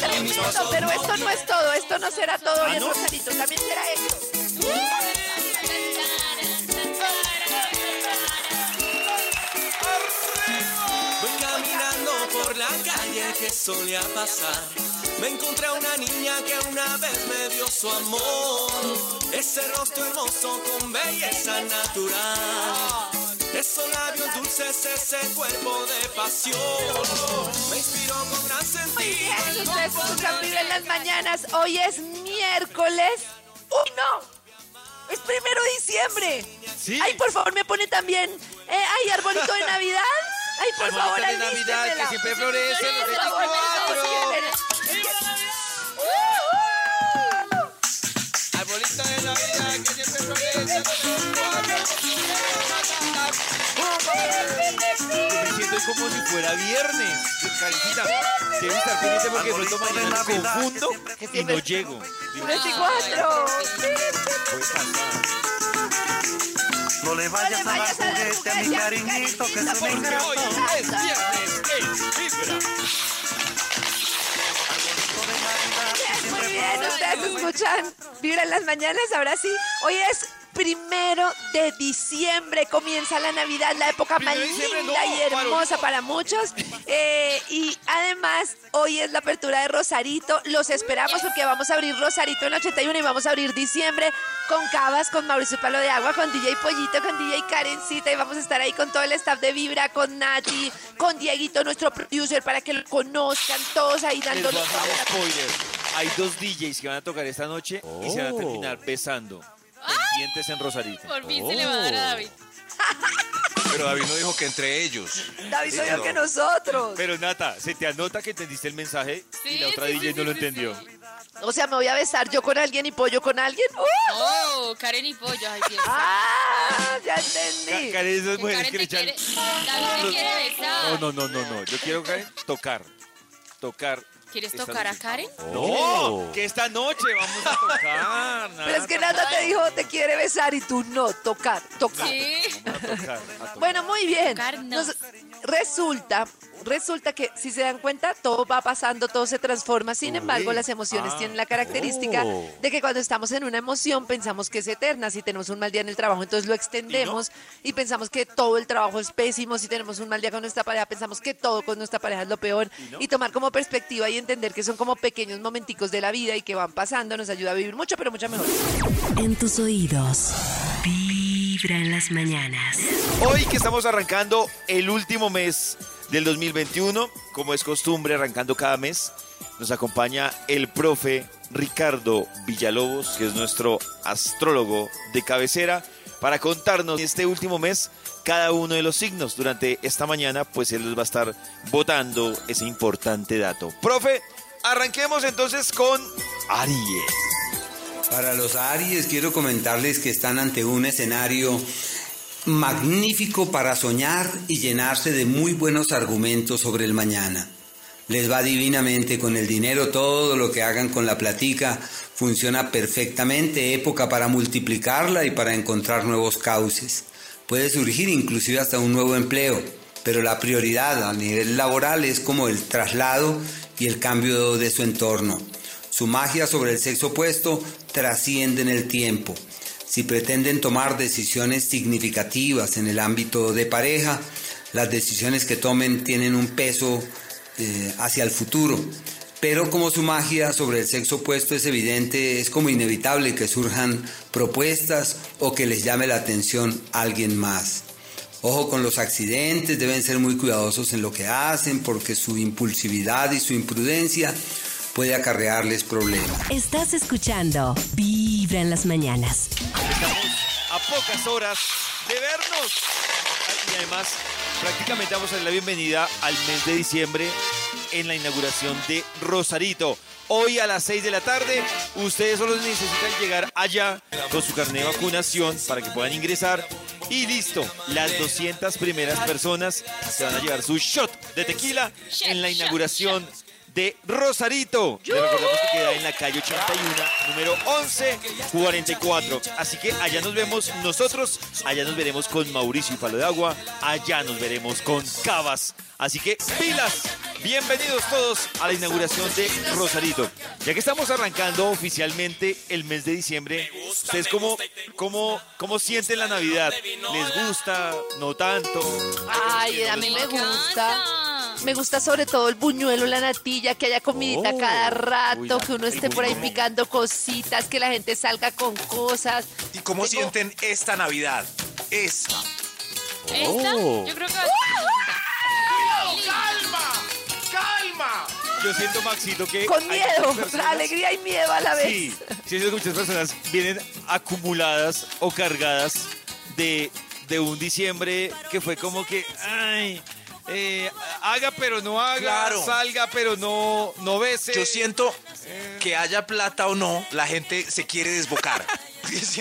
Pasos pero esto no es todo, esto no será todo hoy en Rosarito, también será esto. Voy caminando por la calle que solía pasar. Me encontré a una niña que una vez me dio su amor. Ese rostro hermoso con belleza natural. Esos labios dulces, ese cuerpo de pasión. Me inspiró con gran Muy sentido. bien, ustedes escuchan Vibra en las mañanas. Hoy es miércoles. ¡Uy, no! Es primero de diciembre. Sí. Ay, por favor, me pone también. Eh, ay, arbolito de Navidad. Ay, por Arbolito favor, de Navidad, que siempre florece el Por favor, 24. Uh, Arbolito de Navidad que siempre florece. Yo me siento como si fuera viernes. Karencita, debe estar pendiente porque pronto mañana me confundo y no llego. Digo, 24. puede pasar. No le vayas a dar juguete a mi cariñito que se me Porque hoy es viernes en Vibra. Muy bien, ustedes escuchan Vibra en las mañanas, ahora sí. Hoy es primero de diciembre, comienza la Navidad, la época más linda no, y hermosa para muchos. Eh, y además, hoy es la apertura de Rosarito. Los esperamos porque vamos a abrir Rosarito en 81 y vamos a abrir diciembre con Cabas, con Mauricio Palo de Agua, con DJ Pollito, con DJ Karencita y vamos a estar ahí con todo el staff de Vibra, con Nati, con Dieguito, nuestro producer, para que lo conozcan todos ahí spoiler. Hay dos DJs que van a tocar esta noche y se van a terminar besando. Pendientes en Rosarito. Por fin se le va a dar a David. Pero David no dijo que entre ellos. David soy yo que nosotros. Pero Nata, se te anota que entendiste el mensaje y la otra sí, DJ sí, no lo entendió. sí. O sea, me voy a besar yo con alguien y pollo con alguien. ¡Uh! Oh, Karen y Pollo. Ay, Dios. ¡Ah! Ya entendí. Karen, esas mujeres Karen que le echan... quiere, David te quiere besar. No, no, no, no, no. Yo quiero, Karen, tocar. Tocar. ¿Quieres tocar a. Karen? No, que esta noche vamos a tocar. Pero es que Nata. Te dijo te quiere besar y tú no, tocar, tocar. Sí. A tocar, a tocar. Bueno, muy bien. Tocar no. Nos- resulta, resulta que si se dan cuenta, todo va pasando, todo se transforma. Sin embargo, las emociones Ah. tienen la característica Oh. de que cuando estamos en una emoción pensamos que es eterna. Si tenemos un mal día en el trabajo, entonces lo extendemos y, pensamos que todo el trabajo es pésimo. Si tenemos un mal día con nuestra pareja, pensamos que todo con nuestra pareja es lo peor. Y tomar como perspectiva y entender que son como pequeños momenticos de la vida y que van pasando nos ayuda a vivir mucho, pero mucho mejor. En tus oídos, Vibra en las mañanas. Hoy que estamos arrancando el último mes del 2021, como es costumbre, arrancando cada mes, nos acompaña el profe Ricardo Villalobos, que es nuestro astrólogo de cabecera, para contarnos este último mes cada uno de los signos. Durante esta mañana, pues él les va a estar votando ese importante dato. Profe, arranquemos entonces con Aries. Para los Aries quiero comentarles que están ante un escenario magnífico para soñar y llenarse de muy buenos argumentos sobre el mañana. Les va divinamente con el dinero, todo lo que hagan con la platica funciona perfectamente, época para multiplicarla y para encontrar nuevos cauces. Puede surgir inclusive hasta un nuevo empleo, pero la prioridad a nivel laboral es como el traslado y el cambio de su entorno. Su magia sobre el sexo opuesto trasciende en el tiempo. Si pretenden tomar decisiones significativas en el ámbito de pareja, las decisiones que tomen tienen un peso eh, hacia el futuro. Pero como su magia sobre el sexo opuesto es evidente, es como inevitable que surjan propuestas o que les llame la atención alguien más. Ojo con los accidentes, deben ser muy cuidadosos en lo que hacen porque su impulsividad y su imprudencia puede acarrearles problemas. Estás escuchando Vibra en las mañanas. Estamos a pocas horas de vernos. Y además, prácticamente vamos a dar la bienvenida al mes de diciembre en la inauguración de Rosarito. Hoy a las 6 de la tarde, ustedes solo necesitan llegar allá con su carnet de vacunación para que puedan ingresar. Y listo, las 200 primeras personas se van a llevar su shot de tequila en la inauguración de Rosarito. Le recordamos que queda en la calle 81, número 1144. Así que allá nos vemos nosotros, allá nos veremos con Mauricio y Palo de Agua, allá nos veremos con Cabas. Así que pilas, bienvenidos todos a la inauguración de Rosarito. Ya que estamos arrancando oficialmente el mes de diciembre, ¿ustedes cómo, cómo, cómo sienten la Navidad? ¿Les gusta? ¿No tanto? Ay, a mí me gusta. Me gusta sobre todo el buñuelo, la natilla, que haya comidita Oh. cada rato, Uy, la- que uno esté por ahí picando cositas, que la gente salga con cosas. ¿Y cómo Tengo- sienten esta Navidad? Esta. ¿Esta? Oh. Yo creo que ser ¡Calma! ¡Calma! Yo siento, Maxito, que... Con miedo, personas- alegría y miedo a la vez. Sí, siento que muchas personas vienen acumuladas o cargadas de, de un diciembre que fue como que, ay, eh, haga pero no haga, Claro. salga pero no, no bese. Yo siento que haya plata o no, la gente se quiere desbocar.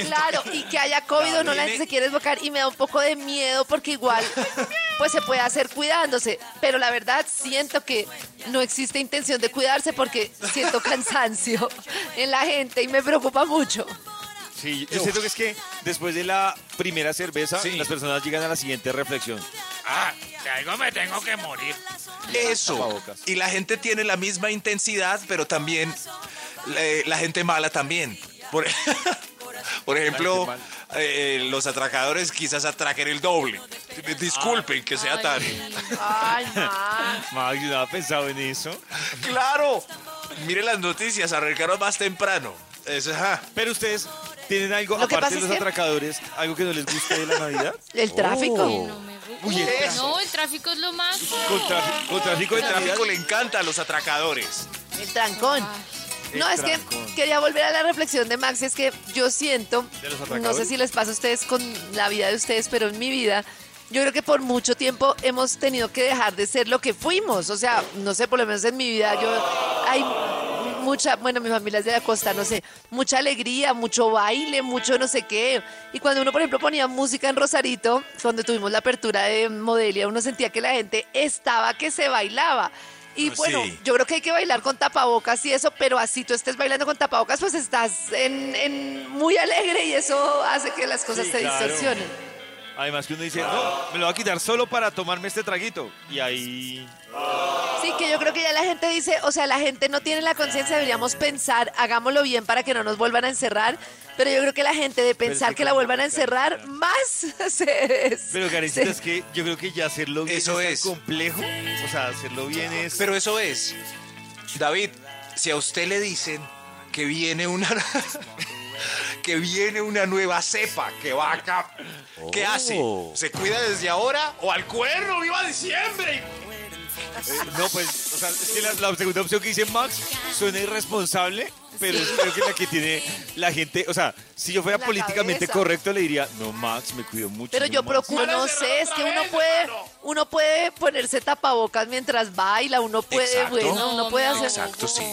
Claro, que- y que haya COVID o no, la gente se quiere desbocar y me da un poco de miedo porque igual pues se puede hacer cuidándose, pero la verdad siento que no existe intención de cuidarse porque siento cansancio en la gente y me preocupa mucho. Sí, yo siento que es que después de la primera cerveza, Sí. las personas llegan a la siguiente reflexión. Ah, de algo me tengo que morir. Eso. Y la gente tiene la misma intensidad, pero también eh, la gente mala también. Por, por ejemplo, mala. eh, los atracadores quizás atraquen el doble. Disculpen que sea tan... Ay, ma. Max, ¿no ha pensado en eso? ¡Claro! Mire las noticias, arrancaron más temprano. Eso, ajá. Pero ustedes, ¿tienen algo, Lo que aparte pasa de es los que- atracadores, algo que no les guste de la Navidad? El tráfico. Oh. No, me gusta. Uy, el Uy, tráfico. no, el tráfico es lo más. Con, tráfico- con tráfico de El Navidad. tráfico le encanta a los atracadores. El trancón. El No, es que trancón. quería volver a la reflexión de Max, es que yo siento, ¿De los no atracadores? sé si les pasa a ustedes con la vida de ustedes, pero en mi vida, yo creo que por mucho tiempo hemos tenido que dejar de ser lo que fuimos. O sea, no sé, por lo menos en mi vida, yo hay mucha, bueno, mi familia es de la costa, no sé, mucha alegría, mucho baile, mucho no sé qué. Y cuando uno, por ejemplo, ponía música en Rosarito, cuando tuvimos la apertura de Modelia, uno sentía que la gente estaba que se bailaba. Y Ah, bueno, sí. yo creo que hay que bailar con tapabocas y eso, pero así tú estés bailando con tapabocas, pues estás en, en muy alegre y eso hace que las cosas Sí, se claro. distorsionen. Además que uno dice, no, me lo voy a quitar solo para tomarme este traguito. Y ahí... Sí, que yo creo que ya la gente dice, o sea, la gente no tiene la conciencia, deberíamos pensar, hagámoslo bien para que no nos vuelvan a encerrar, pero yo creo que la gente de pensar que la vuelvan a encerrar, más se... Pero, Karencita, se- es que yo creo que ya hacerlo bien Eso es, complejo. O sea, hacerlo bien es... Pero eso es. David, si a usted le dicen que viene una que viene una nueva cepa que va acá, ¿qué hace? Oh. ¿Se cuida desde ahora o al cuerno? ¡Viva diciembre! Eh, no, pues, o sea, es que la, la segunda opción que dice Max suena irresponsable, pero es creo que la que tiene la gente, o sea, si yo fuera La políticamente cabeza. correcto le diría, no, Max, me cuido mucho. Pero yo no, Max". procuro, no sé, es que uno puede, uno puede ponerse tapabocas mientras baila, uno puede, Exacto. bueno, uno puede hacer... Exacto, sí.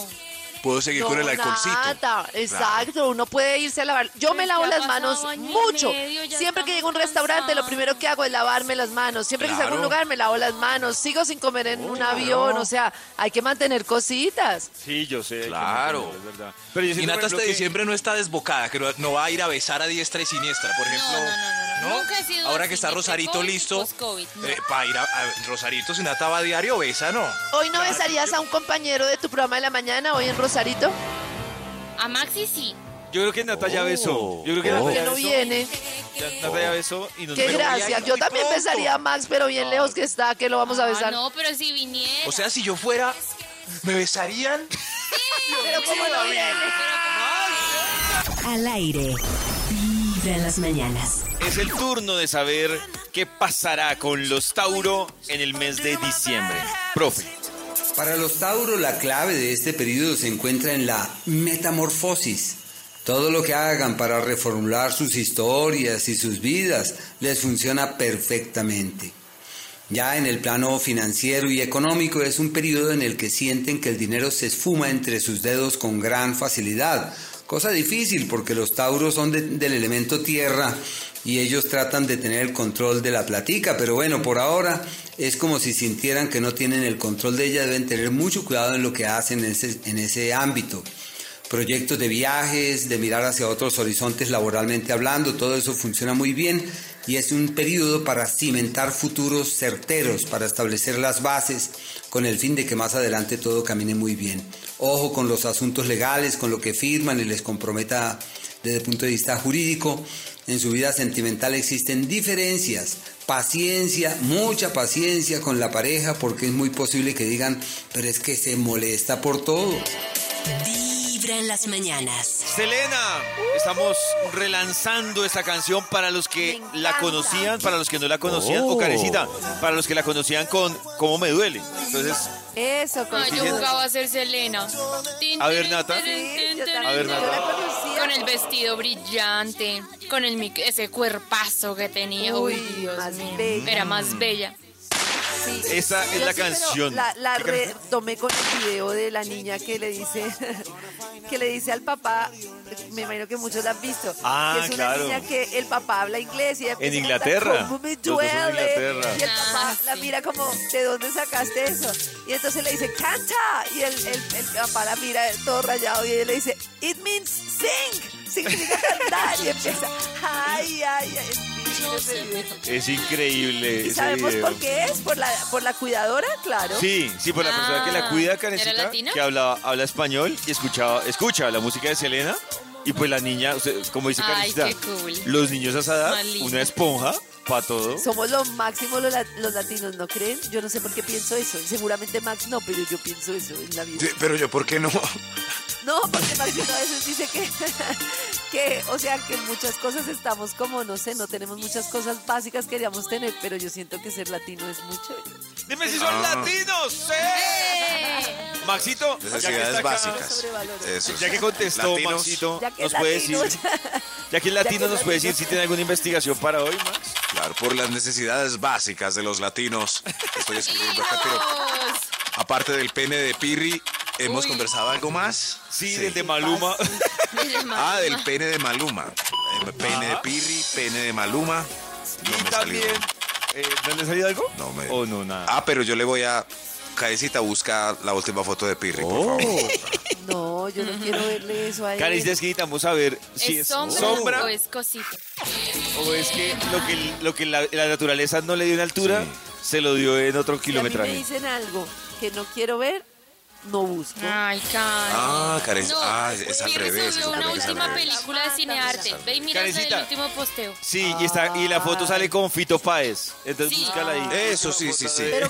Puedo seguir No, con el alcoholcito. nada, exacto, uno puede irse a lavar. Yo me lavo las manos mucho. medio, Siempre que llego a un restaurante, lo primero que hago es lavarme las manos. Siempre que salgo a un lugar, me lavo las manos. Sigo sin comer en un avión, o sea, hay que mantener cositas. Sí, yo sé. Claro. Es verdad. Pero yo Y Nata hasta que- diciembre no está desbocada, que no, no va a ir a besar a diestra y siniestra. Por ejemplo, no, no. Nunca he sido ahora así, que está Rosarito listo, no. para ir a, a Rosarito, si Nata va a diario, besa, ¿no? ¿Hoy no besarías a un compañero de tu programa de la mañana, hoy en Rosarito? A Maxi sí. Yo creo que Nata ya besó. Yo creo que Pero que ya no besó. viene. Ya- Nata ya besó y nos Qué pero- gracia. Yo también besaría a Max, pero bien lejos que está, que lo vamos a Ah, besar. no, pero si viniera. O sea, si yo fuera, ¿me besarían? Pero como no viene. Al aire. Vibra en las mañanas. Es el turno de saber qué pasará con los Tauro en el mes de diciembre. Profe. Para los Tauro la clave de este periodo se encuentra en la metamorfosis. Todo lo que hagan para reformular sus historias y sus vidas les funciona perfectamente. Ya en el plano financiero y económico es un periodo en el que sienten que el dinero se esfuma entre sus dedos con gran facilidad. Cosa difícil porque los tauros son de- del elemento tierra y ellos tratan de tener el control de la platica, pero bueno, por ahora es como si sintieran que no tienen el control de ella, deben tener mucho cuidado en lo que hacen en ese, en ese ámbito proyectos de viajes, de mirar hacia otros horizontes laboralmente hablando, todo eso funciona muy bien y es un periodo para cimentar futuros certeros, para establecer las bases con el fin de que más adelante todo camine muy bien. Ojo con los asuntos legales, con lo que firman y les comprometa desde el punto de vista jurídico. En su vida sentimental existen diferencias, paciencia, mucha paciencia con la pareja porque es muy posible que digan, pero es que se molesta por todo. Vibra en las mañanas. Selena, estamos relanzando esta canción para los que Me la conocían, para los que no la conocían, o Carecita, para los que la conocían con Cómo me duele. Entonces, Eso, con Ay, yo jugaba a ser Selena. A ver, Nata. Sí. A ver, Yo Nata. Con el vestido brillante, con el ese cuerpazo que tenía. Uy, Uy, Dios más mío. bella. Era más bella. Sí. Esa es Yo la sí, canción. La, retomé con el video de la niña que le dice que le dice al papá, me imagino que muchos la han visto, Ah, que es una claro. niña que el papá habla inglés y ella a Inglaterra. cantar, "Cómo me en duele. Inglaterra. Y el papá Ah, la mira como, ¿de dónde sacaste eso? Y entonces le dice, canta. Y el, el, el papá la mira todo rayado y ella le dice, it means sing. Significa cantar. Y empieza, ay, ay, ay. Es increíble. ¿Y ese sabemos video. por qué es? ¿Por la, por la cuidadora? Claro. Sí, sí, por la persona que la Ah, cuida, ¿era Carecita, latina? que habla, habla español y escuchaba, escucha la música de Selena. Y pues la niña, como dice cool. los niños a esa edad, una esponja para todo. Somos lo máximo los, los latinos, ¿no creen? Yo no sé por qué pienso eso. Seguramente Max no, pero yo pienso eso en la vida. Sí, Pero yo, ¿por qué no? No, porque Maxito a veces dice que, que, o sea, que muchas cosas estamos como, no sé, no tenemos muchas cosas básicas que queríamos tener, pero yo siento que ser latino es mucho. Dime si son Ah. latinos. ¡Sí! ¡Eh! Maxito, Necesidades básicas. Eso Ya que contestó Latinos. Maxito, Ya que nos puede latino, decir, ya que es latino, nos puede decir latino. si tiene alguna investigación para hoy, Max. Claro, por las necesidades básicas de los latinos. Estoy escribiendo acá, pero aparte del pene de Pirri, ¿hemos Uy. conversado algo más? Sí, del de Maluma. Ah, del pene de Maluma. Eh, Pene de Pirri, pene de Maluma. No y me también, salió. eh, ¿no le salido algo? No me- ¿O no, nada? Ah, pero yo le voy a. Carecita, busca la última foto de Pirri, por Oh. favor. No, yo no quiero verle eso a él. Caris, es que necesitamos saber si es, ¿Es sombra, sombra o es cosita? o es que lo que, lo que la, la naturaleza no le dio en altura, se lo dio en otro Si a mí me kilometraje. dicen algo que no quiero ver, no busco. Ay, Karen. Ah, Karen, ah, es al revés, es una última revés. película de cinearte. Ve y mira el último posteo. Sí, y, está, y la foto sale con Fito Páez. Entonces Sí. búscala ahí. Eso sí, sí, sí. Pero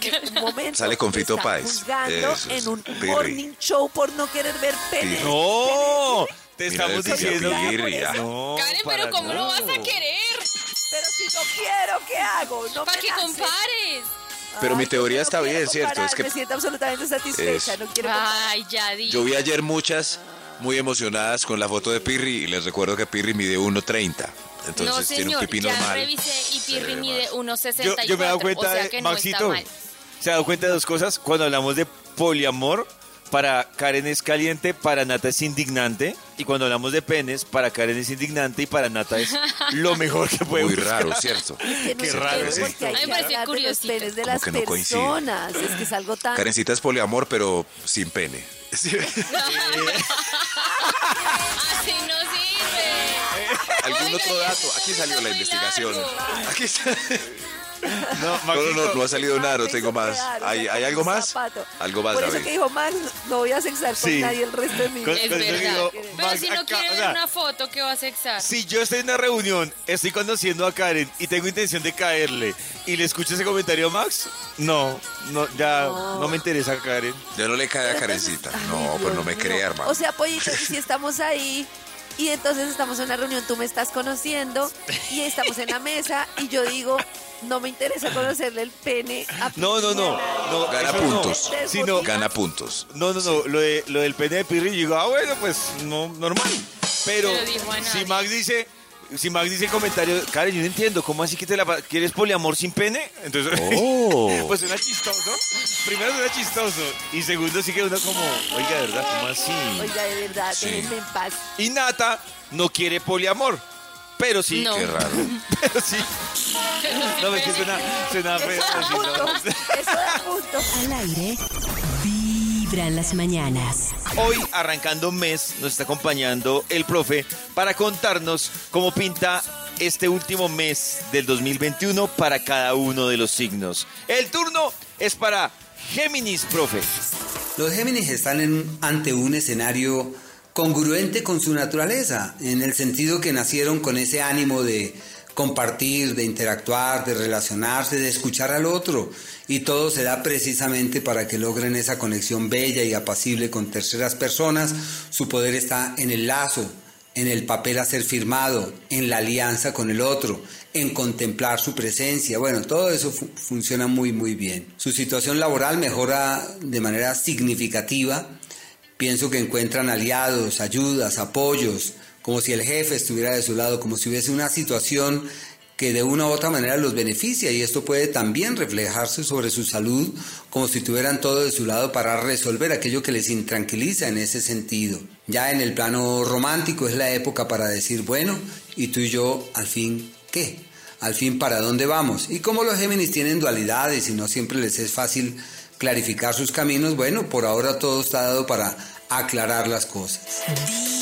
que un momento. Sale con Fito Páez. Eso en un Pirri. morning show por no querer ver pene. Pirri. No, te estamos diciendo. Pirri, ah. No, Karen, pero ¿cómo lo vas a querer? Pero si no quiero, ¿qué hago? No Para me que compares. Pero mi Ay, teoría no está bien, ¿cierto? comparar, Es que- me siento absolutamente satisfecha, Eso. no quiero. Ay, ya di. Yo vi ayer muchas muy emocionadas con la foto de Pirri y les recuerdo que Pirri mide 1.30. Entonces no, tiene un señor, pipí ya normal. revisé y Pirri mide más. 1.64. Yo, yo me he dado cuenta o sea de, no Maxito, está mal. se ha dado cuenta de dos cosas. Cuando hablamos de poliamor, para Karen es caliente, para Nata es indignante. Y cuando hablamos de penes, para Karen es indignante y para Nata es lo mejor que puede Muy buscar. raro, ¿cierto? Que Qué raro, sí. porque hay A mí me que de los penes de Como las que no coincide. personas. Es que es algo tan... Karencita es poliamor, pero sin pene. Sí. Así no sirve. ¿Algún Oiga, otro dato? Aquí salió la investigación. largo. Aquí está. No, No, no, no, Maxito, no ha salido nada, no Max me tengo más. quedar, ¿Hay, algo un más? Algo más, Por eso David. que dijo Max, no voy a sexar con Sí. nadie el resto de mi vida. Es verdad. digo, Pero Max, si no quiere o ver sea, una foto, ¿qué va a sexar? Si yo estoy en una reunión, estoy conociendo a Karen y tengo intención de caerle y le escucho ese comentario a Max, no, no, ya no, me interesa Karen. Ya no le cae a Karencita. No, pues no me crea, hermano. O sea, Pollito, si estamos ahí y entonces estamos en una reunión, tú me estás conociendo y estamos en la mesa y yo digo, no me interesa conocerle el pene a No, no, no, no Gana puntos. No, Sí, no, Gana puntos. no, no, no, lo, de, lo del pene de Pirri, yo digo, ah, bueno, pues no, normal. Pero si. Max dice, si Max dice comentario, Karen, yo no entiendo, ¿cómo así que te la quieres poliamor sin pene? Entonces, Oh. pues suena chistoso. Primero suena chistoso y segundo sí que uno como, oiga, ¿de verdad? ¿Cómo así? Oiga, de verdad, Sí. déjenme en paz. Y Nata no quiere poliamor, pero sí, No. Qué raro. pero sí. No, me que suena, suena feo. Eso. Al aire, vibra en las mañanas. Hoy, arrancando mes, nos está acompañando el profe para contarnos cómo pinta este último mes del 2021 para cada uno de los signos. El turno es para Géminis, profe. Los Géminis están en- ante un escenario congruente con su naturaleza, en el sentido que nacieron con ese ánimo de compartir, de interactuar, de relacionarse, de escuchar al otro. Y todo se da precisamente para que logren esa conexión bella y apacible con terceras personas. Su poder está en el lazo, en el papel a ser firmado, en la alianza con el otro, en contemplar su presencia. Bueno, todo eso fu- funciona muy, muy bien. Su situación laboral mejora de manera significativa. Pienso que encuentran aliados, ayudas, apoyos, como si el jefe estuviera de su lado, como si hubiese una situación que de una u otra manera los beneficia y esto puede también reflejarse sobre su salud como si tuvieran todo de su lado para resolver aquello que les intranquiliza en ese sentido. Ya en el plano romántico es la época para decir, bueno, y tú y yo, al fin, ¿qué? Al fin, ¿para dónde vamos? Y como los Géminis tienen dualidades y no siempre les es fácil clarificar sus caminos, bueno, por ahora todo está dado para aclarar las cosas.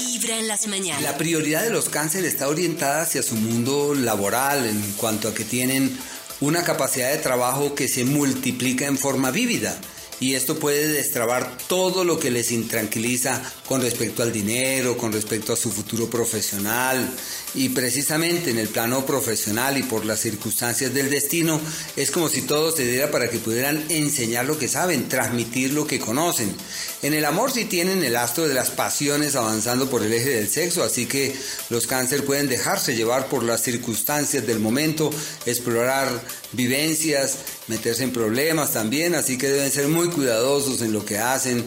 Vibra en las mañanas. La prioridad de los cáncer está orientada hacia su mundo laboral en cuanto a que tienen una capacidad de trabajo que se multiplica en forma vívida y esto puede destrabar todo lo que les intranquiliza con respecto al dinero, con respecto a su futuro profesional y precisamente en el plano profesional y por las circunstancias del destino es como si todo se diera para que pudieran enseñar lo que saben, transmitir lo que conocen. En el amor sí tienen el astro de las pasiones avanzando por el eje del sexo, así que los cáncer pueden dejarse llevar por las circunstancias del momento, explorar vivencias, meterse en problemas también, así que deben ser muy cuidadosos en lo que hacen,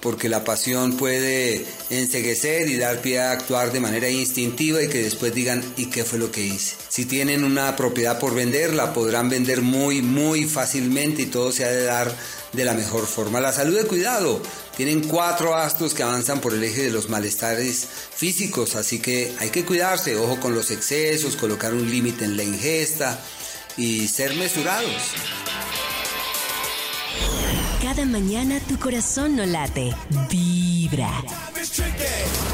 porque la pasión puede enseguecer y dar pie a actuar de manera instintiva y que después digan, ¿y qué fue lo que hice? Si tienen una propiedad por vender, la podrán vender muy, muy fácilmente y todo se ha de dar de la mejor forma. La salud de cuidado. Tienen cuatro astros que avanzan por el eje de los malestares físicos, así que hay que cuidarse, ojo con los excesos, colocar un límite en la ingesta y ser mesurados. Cada mañana tu corazón no late. Vibra.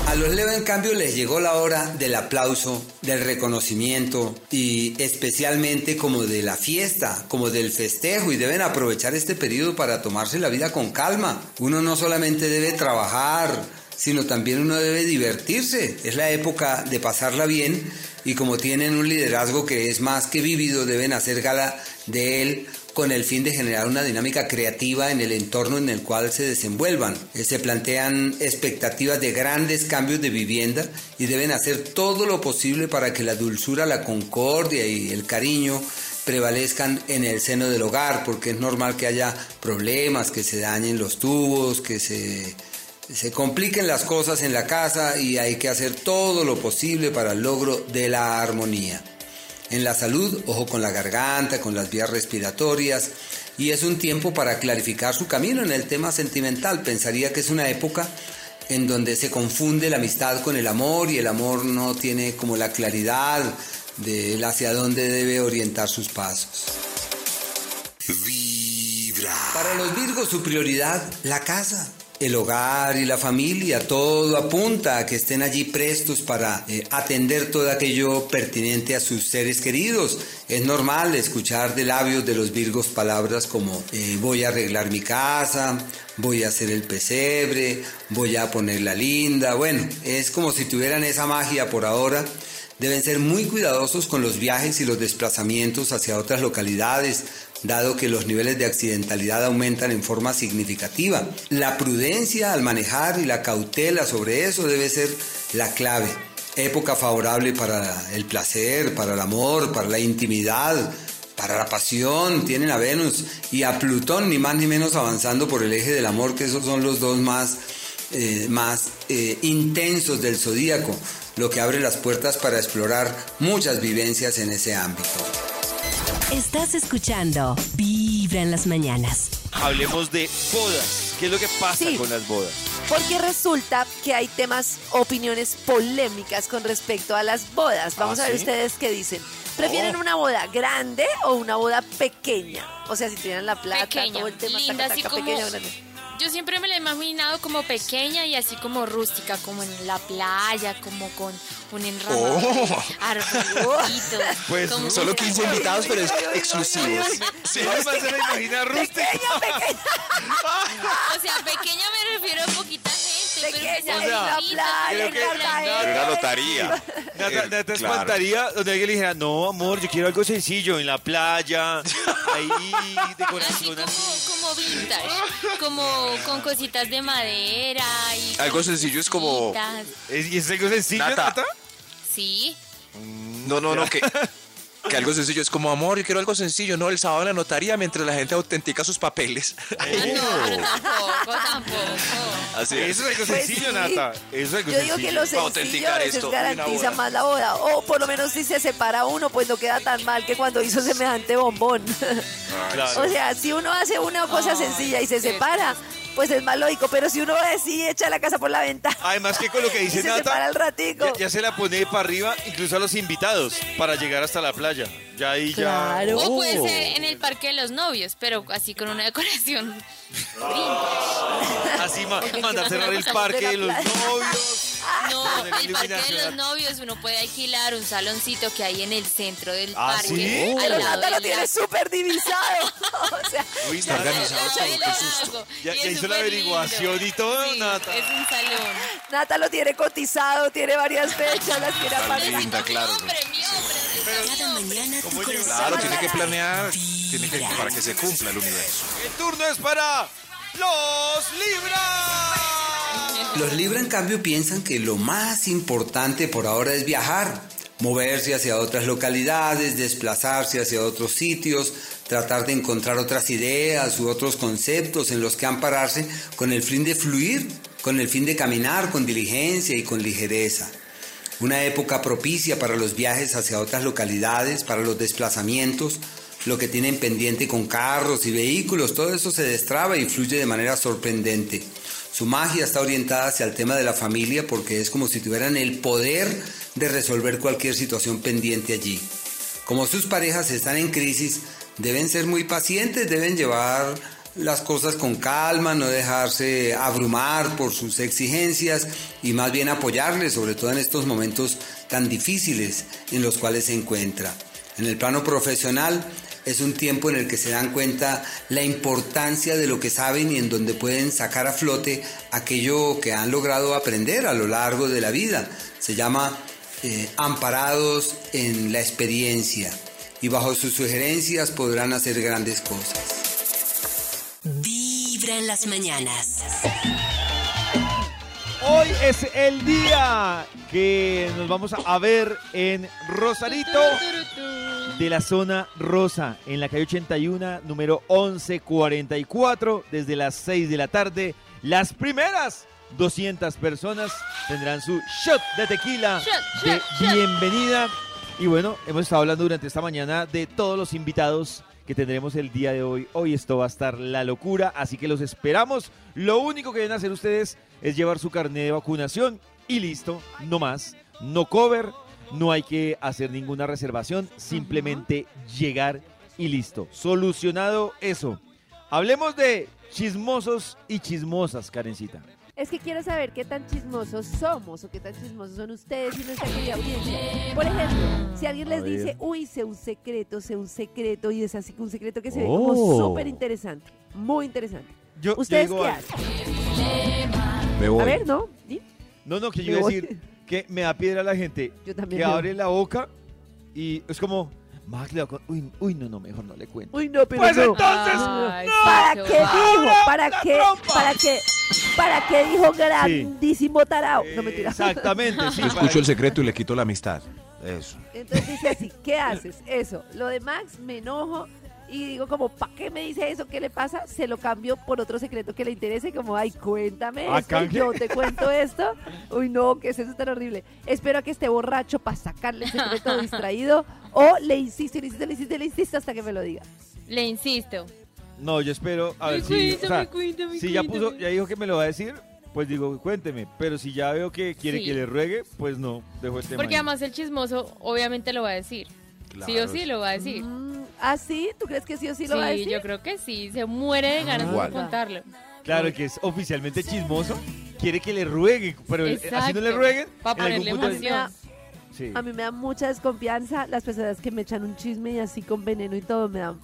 A los Leo, en cambio, les llegó la hora del aplauso, del reconocimiento y especialmente como de la fiesta, como del festejo y deben aprovechar este periodo para tomarse la vida con calma. Uno no solamente debe trabajar, sino también uno debe divertirse. Es la época de pasarla bien y como tienen un liderazgo que es más que vivido, deben hacer gala de él con el fin de generar una dinámica creativa en el entorno en el cual se desenvuelvan. Eh, Se plantean expectativas de grandes cambios de vivienda y deben hacer todo lo posible para que la dulzura, la concordia y el cariño prevalezcan en el seno del hogar, porque es normal que haya problemas, que se dañen los tubos, que se, se compliquen las cosas en la casa y hay que hacer todo lo posible para el logro de la armonía. En la salud, ojo con la garganta, con las vías respiratorias, y es un tiempo para clarificar su camino en el tema sentimental. Pensaría que es una época en donde se confunde la amistad con el amor y el amor no tiene como la claridad de hacia dónde debe orientar sus pasos. Vibra. Para los Virgos su prioridad, la casa. El hogar y la familia, todo apunta a que estén allí prestos para eh, atender todo aquello pertinente a sus seres queridos. Es normal escuchar de labios de los virgos palabras como eh, voy a arreglar mi casa, voy a hacer el pesebre, voy a ponerla linda. Bueno, es como si tuvieran esa magia por ahora. Deben ser muy cuidadosos con los viajes y los desplazamientos hacia otras localidades, dado que los niveles de accidentalidad aumentan en forma significativa. La prudencia al manejar y la cautela sobre eso debe ser la clave. Época favorable para el placer, para el amor, para la intimidad, para la pasión. Tienen a Venus y a Plutón, ni más ni menos avanzando por el eje del amor, que esos son los dos más, eh, más eh, intensos del zodíaco, lo que abre las puertas para explorar muchas vivencias en ese ámbito. Estás escuchando Vibra en las mañanas. Hablemos de bodas. ¿Qué es lo que pasa Sí. con las bodas? Porque resulta que hay temas, opiniones polémicas con respecto a las bodas. Vamos ¿Ah, a ver sí? ustedes qué dicen. ¿Prefieren Oh. una boda grande o una boda pequeña? O sea, si tienen la plata, Pequeña, todo el tema, linda, taca, así taca, como... pequeña o grande. Yo siempre me la he imaginado como pequeña y así como rústica, como en la playa, como con un enramado Oh. de arbolitos. Pues, como- Solo 15 invitados, pero es exclusivos. Sí, no se la imagina rústica. Pequeña, pequeña, O sea, pequeña me refiero a poquita gente, pequeña, sea en la playa, en Cartagena. Una notaría. Nata, Nata claro. espantaría donde alguien le dijera, no, amor, yo quiero algo sencillo, en la playa, ahí, decoración como, así. como vintage, como con cositas de madera y Algo sencillo es como-. ¿Es, y es algo sencillo, Nata. Nata? Sí, No, no, no, que, que algo sencillo es como amor, yo quiero algo sencillo, no el sábado en la notaría mientras la gente autentica sus papeles. Ah, no, tampoco, tampoco. Así Eso es algo Pues sencillo, sí. Nata. Eso es algo Yo digo sencillo. que lo Para sencillo a autenticar veces esto, una garantiza boda. más la boda. O por lo menos si se separa uno, pues no queda tan mal que cuando hizo semejante bombón. Claro. o sea, si uno hace una cosa Ay, sencilla y se separa, pues es más lógico. Pero si uno sí echa la casa por la ventana Además que con lo que y dice se Nata, al ratico. ya, ya se la pone para arriba, incluso a los invitados, para llegar hasta la playa. Ya ahí ya... Claro. O puede Oh. ser en el parque de los novios, pero así con una decoración. Así manda cerrar el parque de los novios. No, el parque de los novios uno puede alquilar un saloncito que hay en el centro del ¿Ah, parque. sí? al Pero lado Nata lo tiene súper divisado. o sea, Uy, Está organizado todo. Ya- Y ya es hizo la averiguación lindo. y todo, Sí, Nata. Es un salón. Nata lo tiene cotizado, tiene varias fechas, las quiere linda, claro. Mi hombre, mi hombre. Claro, tiene que planear tiene que, para que se cumpla el universo. El turno es para los Libra. Los Libra, en cambio, piensan que lo más importante por ahora es viajar, moverse hacia otras localidades, desplazarse hacia otros sitios, tratar de encontrar otras ideas u otros conceptos en los que ampararse con el fin de fluir, con el fin de caminar con diligencia y con ligereza. Una época propicia para los viajes hacia otras localidades, para los desplazamientos, lo que tienen pendiente con carros y vehículos, todo eso se destraba y fluye de manera sorprendente. Su magia está orientada hacia el tema de la familia porque es como si tuvieran el poder de resolver cualquier situación pendiente allí. Como sus parejas están en crisis, deben ser muy pacientes, deben llevar las cosas con calma, no dejarse abrumar por sus exigencias y más bien apoyarles, sobre todo en estos momentos tan difíciles en los cuales se encuentra. En el plano profesional es un tiempo en el que se dan cuenta la importancia de lo que saben y en donde pueden sacar a flote aquello que han logrado aprender a lo largo de la vida. Se llama eh, amparados en la experiencia y bajo sus sugerencias podrán hacer grandes cosas. Vibra en las mañanas. Hoy es el día que nos vamos a ver en Rosarito de la zona rosa, en la calle 81, número 1144, desde las 6 de la tarde. Las primeras 200 personas tendrán su shot de tequila Shot, de shot, bienvenida. Y bueno, hemos estado hablando durante esta mañana de todos los invitados que tendremos el día de hoy. Hoy esto va a estar la locura, así que los esperamos. Lo único que deben hacer ustedes es llevar su carnet de vacunación y listo, no más, no cover, no hay que hacer ninguna reservación, simplemente llegar y listo. Solucionado eso. Hablemos de chismosos y chismosas, Karencita. Es que quiero saber qué tan chismosos somos o qué tan chismosos son ustedes y nuestra querida audiencia. Por ejemplo, si alguien les dice, uy, sé un secreto, sé un secreto, y es así que un secreto que se ve Oh. como súper interesante, muy interesante. Yo, yo ¿Ustedes digo qué algo. hacen? Me voy. A ver, ¿no? No, no, que Me yo iba a voy. decir que me da piedra la gente Yo también. que veo. abre la boca y es como, Max le va a con- uy, uy, no, no, mejor no le cuento. Uy, no, pero Pues no. entonces, Ay, ¿Para qué dijo? ¿Para qué? ¿Para qué? ¿Para qué dijo grandísimo tarao? No mentira. Exactamente, sí. Yo escucho el secreto y le quito la amistad. Eso. Entonces dice así, ¿qué haces? Eso, lo de Max, me enojo y digo como, ¿para qué me dice eso? ¿Qué le pasa? Se lo cambio por otro secreto que le interese, como, ay, cuéntame ¿A esto, yo te cuento esto. Uy, no, ¿qué es eso tan horrible? Espero a que esté borracho para sacarle el secreto distraído o le insisto, le insisto, le insisto, le insisto hasta que me lo diga. Le insisto. No, yo espero, a ver si, o Cuéntame, sea, cuéntame, si ya puso, ya dijo que me lo va a decir, pues digo, cuénteme. Pero si ya veo que quiere Sí. que le ruegue, pues no, dejo este Porque además el chismoso obviamente lo va a decir. Sí o sí lo va a decir. Mm, ¿Ah, sí? ¿Tú crees que sí o sí lo va a Sí, decir? yo creo que sí. Se muere de ganas de contarlo. Claro, que es oficialmente chismoso, quiere que le ruegue, pero así no le rueguen. Pa' en algún ponerle punto- A mí me da- Sí. A mí me da mucha desconfianza las personas que me echan un chisme y así con veneno y todo me da.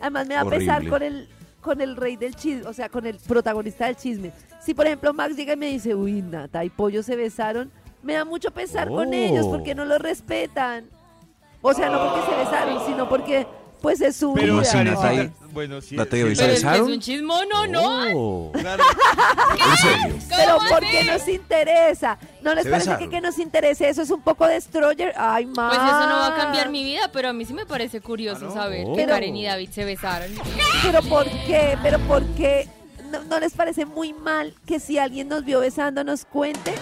Además me da pesar con el con el rey del chisme, o sea, con el protagonista del chisme. Si por ejemplo Max llega y me dice, "Uy, Nata y Pollo se besaron", me da mucho pesar con Oh. ellos porque no lo respetan. O sea, no porque se besaron, sino porque pues es su Pero vida. Karencita, ahí- bueno, sí. Nata y sí, David, ¿se Pero es que es besaron? un chismo, no, no. Oh. claro. ¿En serio? Pero ¿Cómo porque nos interesa. ¿No les parece que que nos interese eso es un poco destroyer? Ay, Max. Pues eso no va a cambiar mi vida, pero a mí sí me parece curioso saber que Pero- Karen y David se besaron. Pero ¿por qué? ¿Pero por qué? ¿No, no les parece muy mal que si alguien nos vio besando nos cuente?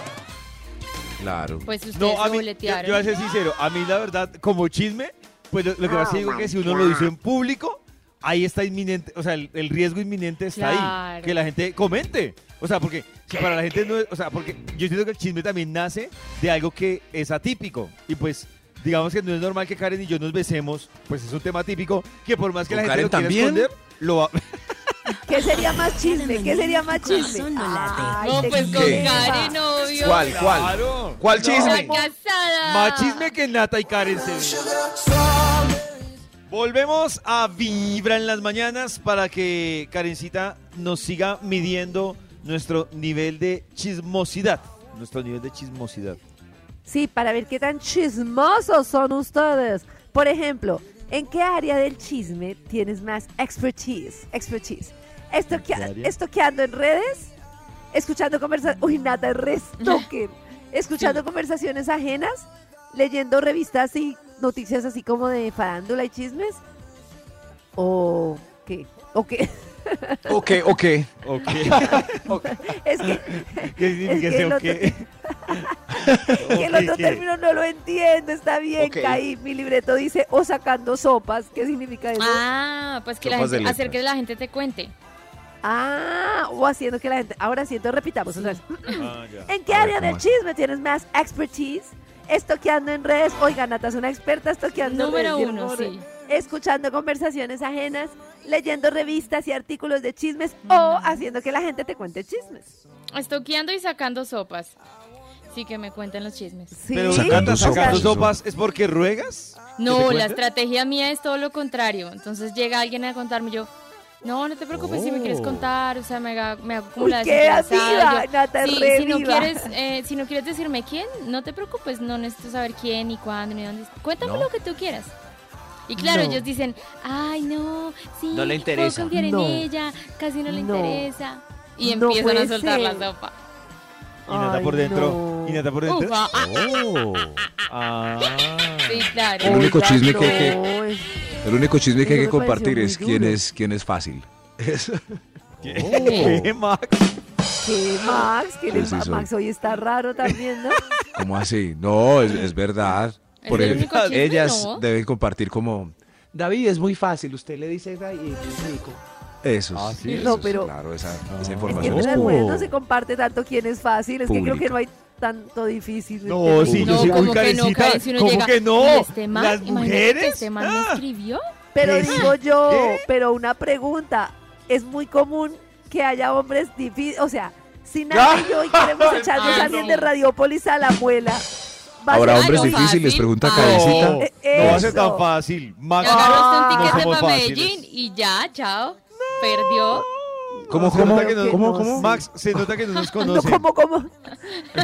Claro. Pues ustedes No, a mí, yo, voy a ser sincero, a mí la verdad, como chisme, pues lo, lo que pasa es que digo que si uno lo hizo en público, ahí está inminente, o sea, el, el riesgo inminente está ahí, que la gente comente. O sea, porque si para la gente no es, o sea, porque yo siento que el chisme también nace de algo que es atípico y pues digamos que no es normal que Karen y yo nos besemos, pues es un tema típico que por más que la ¿Con gente lo Karen quiera también? esconder, lo va ¿Qué sería más chisme? ¿Qué sería más chisme? Ay, No, pues con. Karen, obvio. ¿Cuál, cuál? Claro. ¿Cuál chisme? Casada. Más chisme que Nata y Karen se. Volvemos a Vibra en las mañanas para que Karencita nos siga midiendo nuestro nivel de chismosidad. Nuestro nivel de chismosidad. Sí, para ver qué tan chismosos son ustedes. Por ejemplo, ¿en qué área del chisme tienes más expertise? Expertise. Estoqueando en redes, escuchando conversaciones. Uy, nada, re stalker. Escuchando conversaciones ajenas, leyendo revistas y noticias así como de farándula y chismes. ¿O qué? ¿O qué? Ok, ok. Ok. Es que, ¿Qué Es significa que ese el ok? que el otro término no lo entiendo. Está bien, caí. Mi libreto dice o sacando sopas. ¿Qué significa eso? Ah, pues que la Sopas gente, hacer que la gente te cuente. Ah, o haciendo que la gente. Ahora sí, entonces repitamos otra vez. Ah, ya. ¿En qué A ver, área ¿cómo del chisme tienes más expertise? Estoqueando en redes. Oiga, Nata es una experta estoqueando en Número redes. uno, Yo no- sí. Escuchando conversaciones ajenas, leyendo revistas y artículos de chismes o haciendo que la gente te cuente chismes. Estoqueando y sacando sopas. Sí, que me cuenten los chismes. Sí, Pero Sacando sopas. sopas es porque ruegas. ¿Que te No, la estrategia mía es todo lo contrario. Entonces llega alguien a contarme yo, no, no te preocupes si me quieres Oh. contar, o sea, me haga, me hago como la Uy, qué desinteresada. viva, Nata, sí, re si no viva. quieres, eh, si no quieres decirme quién, no te preocupes, no necesito saber quién ni cuándo ni dónde. Cuéntame ¿No? lo que tú quieras. Y claro, No. ellos dicen, ay, no, sí, No le interesa. puedo confiar No. en ella, casi no le No. interesa. Y No empiezan a soltar la ser. sopa. Y Nata por dentro. no. Y Nata por dentro. Ufa. Oh. Ah. Sí, claro. El único chisme que- que- El único chisme que hay que compartir es quién es quién es fácil. Eso. ¿Qué, ¿Qué, Max? ¿Qué, Max? ¿Qué Sí. Max hoy está raro también, ¿no? ¿Cómo así? No, es, es verdad. ¿Es Porque el chisme, ellas no? deben compartir como David es muy fácil, usted le dice eso y es rico. Eso, Ah, sí. eso No, es, pero- claro, esa, esa Es que información es Oh. no se comparte tanto quién es fácil, es que creo que no hay tanto difícil. No, sí, yo No, soy muy como que no, carecita. Si ¿Cómo llega, que no? "¿Y este man? ¿Las mujeres? este man me Ah. escribió? Pero ¿Qué? digo yo, ¿Qué? pero una pregunta, es muy común que haya hombres difíciles. O sea, si Nata y yo queremos echarnos a alguien de Radiópolis a la muela. va a Habrá ser hombres difíciles, pregunta Ah. Cabecita. No, Eh, no va a ser eso. tan fácil. Max, Agarraste un no tiquete somos para fáciles. Medellín y ya, chao. Perdió. ¿Cómo, Se cómo, nota que no- cómo, cómo? Max, se nota que no nos No, conoce. como, como.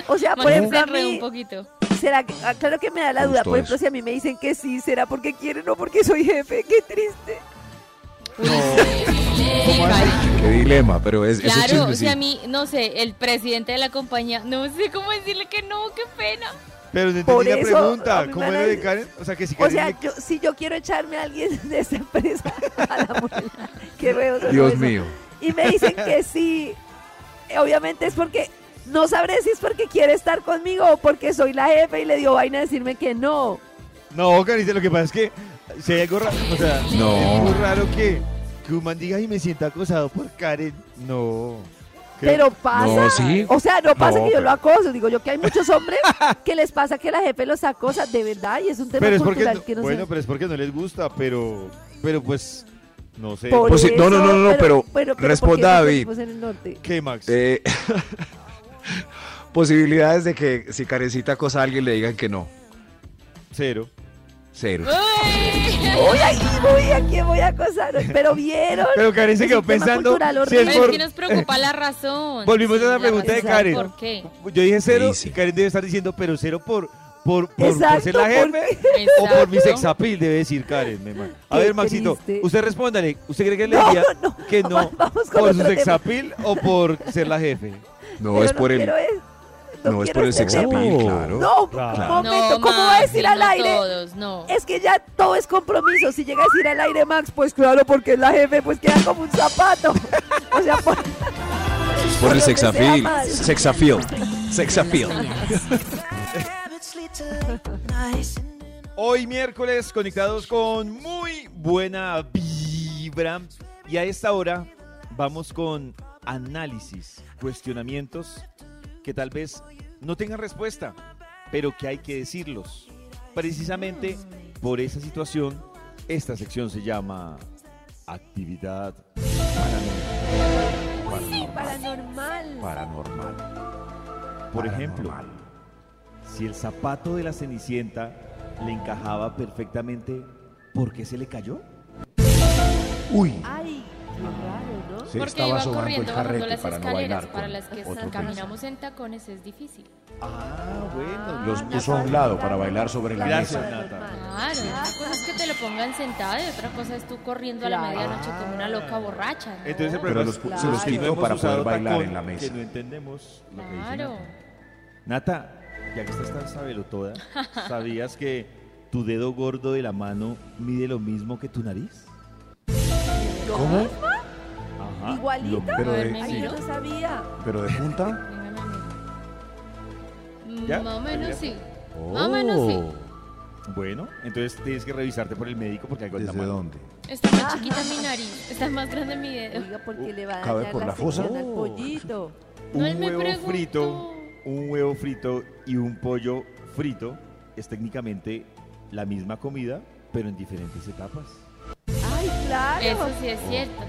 O sea, por ejemplo, a mí, un poquito. será que, ah, claro que me da la Me duda. gustó Por ejemplo, eso. si a mí me dicen que sí, será porque quieren o porque soy jefe. Qué triste. Qué dilema, pero es ese Claro, chisme, o sí. sea, a mí, no sé, el presidente de la compañía, no sé cómo decirle que no, qué pena. Pero no Por entendí la eso, a pregunta. ¿Cómo era de Karen? O sea, que si O Karen sea, le- yo, si yo quiero echarme a alguien de esta empresa a la muela, qué Dios eso. mío. Y me dicen que sí, obviamente es porque, no sabré si es porque quiere estar conmigo o porque soy la jefe y le dio vaina decirme que no. No, Carita, lo que pasa es que si hay algo raro, o sea, No. es muy raro que, que un man diga y me sienta acosado por Karen. No. Pero pasa. No, sí. O sea, no pasa No, que yo pero- lo acoso. Digo yo que hay muchos hombres que les pasa que la jefe los acosa, de verdad, y es un tema Pero es porque, cultural no- que no bueno, sé. pero es porque no les gusta, pero, pero pues, no sé. Por Pues no, no, no, no, pero ¿por qué responda, David. venimos en el norte? ¿Qué, Max? Eh, posibilidades de que si Karencita acosa a alguien le digan que no. Cero. Cero. Uy, aquí voy, ¿a quién voy a acosar? Pero vieron. Pero Karen se quedó pensando si es. Pero por... que nos preocupa la razón. Volvimos a la la pregunta de. Karen. ¿Por qué? Yo dije cero Sí, sí. y Karen debe estar diciendo, pero cero por, por, por, ser la ¿por jefe o por mi sexapil, debe decir Karen. mi man. A Qué ver, Maxito, triste. usted respóndale. ¿Usted cree que le diría no, que no vamos con por su sexapil o por ser la jefe? No, Pero es por el. No, es por el sex appeal, claro. No, Claro. un momento, No, ¿cómo va a decir al aire? todos, no. Es que ya todo es compromiso. Si llega a decir al aire, Max, pues claro, porque es la jefe, pues queda como un zapato. O sea, por, Por el sex appeal. Sex appeal. Sex appeal. Hoy miércoles conectados con muy buena vibra y a esta hora vamos con análisis, cuestionamientos que tal vez no tengan respuesta, pero que hay que decirlos. Precisamente por esa situación, esta sección se llama Actividad Sí, paranormal. Paranormal. Por ejemplo, si el zapato de la Cenicienta le encajaba perfectamente, ¿por qué se le cayó? Uy, Ay, qué raro, ¿no? se Porque estaba iba sobando el corriendo bajando jarrete las para no escaleras, bailar para las que otro caminamos en tacones es difícil. Ah, bueno. Los puso a un lado para bailar sobre la Gracias, mesa. Nata. Claro, una cosa es que te lo pongan sentado y otra cosa es tú corriendo a la medianoche como una loca borracha. ¿no? Entonces el Pero los se los no quitó para poder bailar en la mesa. Que no entendemos lo que dice Claro. Nata. Nata, ya que estás tan sabelotoda, ¿sabías que tu dedo gordo de la mano mide lo mismo que tu nariz? ¿Cómo? Ajá. ¿Igualita? Pero de, Ay, yo no sabía. pero de punta. Mm, Más o menos sí. Oh. Más o menos sí. Bueno, entonces tienes que revisarte por el médico porque algo anda ¿Desde mal. dónde? Está más chiquita mi nariz, está más grande mi dedo. Oiga, porque le va a ¿Cabe dañar por la la fosa? sección al pollito. No, él Un me huevo preguntó. frito, un huevo frito y un pollo frito es técnicamente la misma comida, pero en diferentes etapas. Ay, claro. Eso sí es cierto.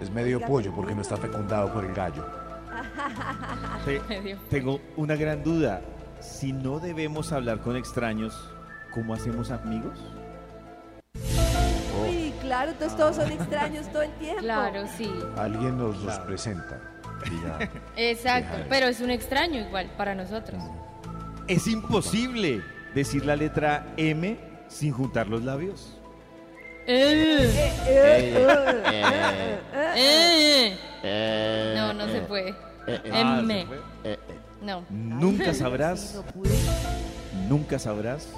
Es medio pollo porque no está fecundado por el gallo. Te- Medio. tengo una gran duda. Si no debemos hablar con extraños, ¿cómo hacemos amigos? Sí, claro, entonces todos son extraños todo el tiempo. Claro, sí. Alguien nos los presenta. Exacto, pero es un extraño igual para nosotros. Es imposible decir la letra M sin juntar los labios. Eh, Eh, eh. No, no se puede. Ah, M. ¿se fue? No. Nunca sabrás, pude. nunca sabrás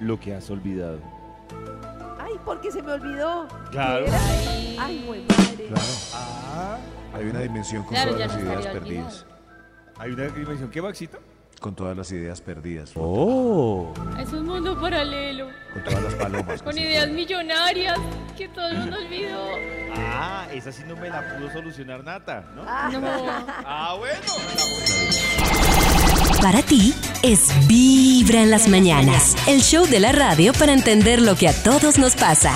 lo que has olvidado. Ay, porque se me olvidó. Claro. Ay, güey, madre. Claro. Ah, Hay una dimensión con Claro, todas las no ideas perdidas. hay una dimensión. ¿Qué, Maxito? Con todas las ideas perdidas. Oh. Es un mundo paralelo. Con todas las palomas. Con ideas millonarias que todo el mundo olvidó. Ah, esa sí no me la pudo solucionar Nata, ¿no? No. Ah, bueno. Para ti es Vibra en las mañanas, el show de la radio para entender lo que a todos nos pasa.